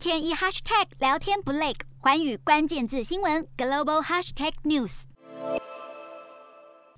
天一 hashtag 聊天不累，环宇关键字新闻 global hashtag news。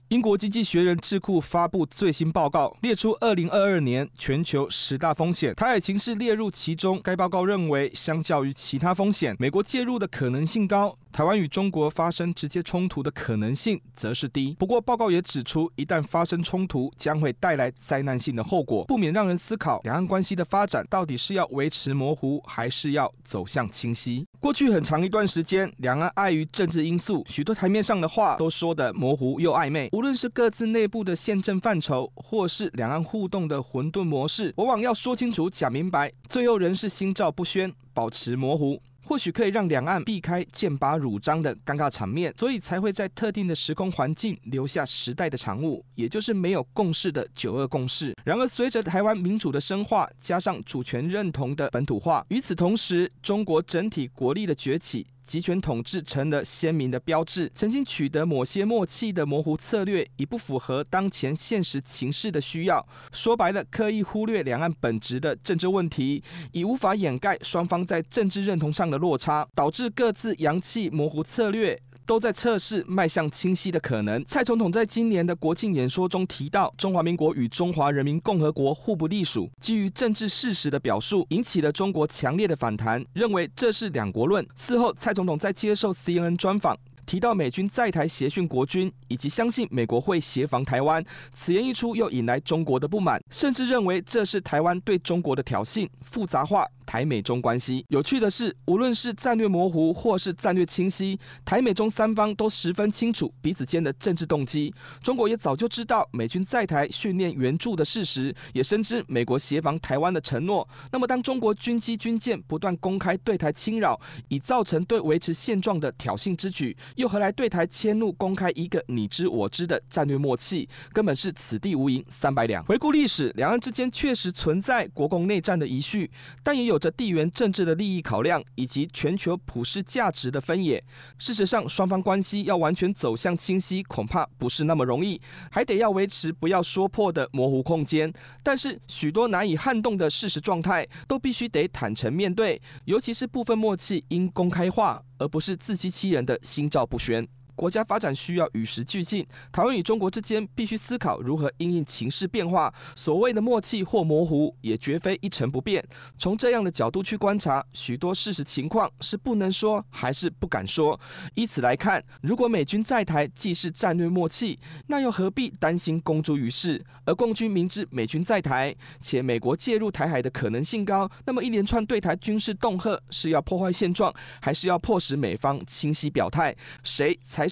英国经济学人智库发布最新报告，列出二零二二年全球十大风险，台海情势列入其中。该报告认为，相较于其他风险，美国介入的可能性高。台湾与中国发生直接冲突的可能性则是低。不过，报告也指出，一旦发生冲突，将会带来灾难性的后果，不免让人思考两岸关系的发展到底是要维持模糊，还是要走向清晰。过去很长一段时间，两岸碍于政治因素，许多台面上的话都说得模糊又暧昧。无论是各自内部的宪政范畴，或是两岸互动的混沌模式，往往要说清楚、讲明白，最后仍是心照不宣，保持模糊。或许可以让两岸避开剑拔弩张的尴尬场面，所以才会在特定的时空环境留下时代的产物，也就是没有共识的九二共识。然而，随着台湾民主的深化，加上主权认同的本土化，与此同时，中国整体国力的崛起。集权统治成了鲜明的标志。曾经取得某些默契的模糊策略，已不符合当前现实情势的需要。说白了，刻意忽略两岸本质的政治问题，已无法掩盖双方在政治认同上的落差，导致各自扬弃模糊策略。都在测试迈向清晰的可能。蔡总统在今年的国庆演说中提到，中华民国与中华人民共和国互不隶属，基于政治事实的表述，引起了中国强烈的反弹，认为这是两国论。事后，蔡总统在接受 CNN 专访。提到美军在台协训国军，以及相信美国会协防台湾，此言一出，又引来中国的不满，甚至认为这是台湾对中国的挑衅，复杂化台美中关系。有趣的是，无论是战略模糊或是战略清晰，台美中三方都十分清楚彼此间的政治动机。中国也早就知道美军在台训练援助的事实，也深知美国协防台湾的承诺。那么，当中国军机军舰不断公开对台侵扰，已造成对维持现状的挑衅之举。又何来对台迁怒公开一个你知我知的战略默契？根本是此地无银三百两。回顾历史，两岸之间确实存在国共内战的遗绪，但也有着地缘政治的利益考量以及全球普世价值的分野。事实上，双方关系要完全走向清晰，恐怕不是那么容易，还得要维持不要说破的模糊空间。但是，许多难以撼动的事实状态，都必须得坦诚面对，尤其是部分默契应公开化。而不是自欺欺人的心照不宣。国家发展需要与时俱进，台湾与中国之间必须思考如何因应情势变化。所谓的默契或模糊，也绝非一成不变。从这样的角度去观察，许多事实情况是不能说还是不敢说。以此来看，如果美军在台既是战略默契，那又何必担心公诸于世？而共军明知美军在台，且美国介入台海的可能性高，那么一连串对台军事恫吓，是要破坏现状，还是要迫使美方清晰表态？谁才？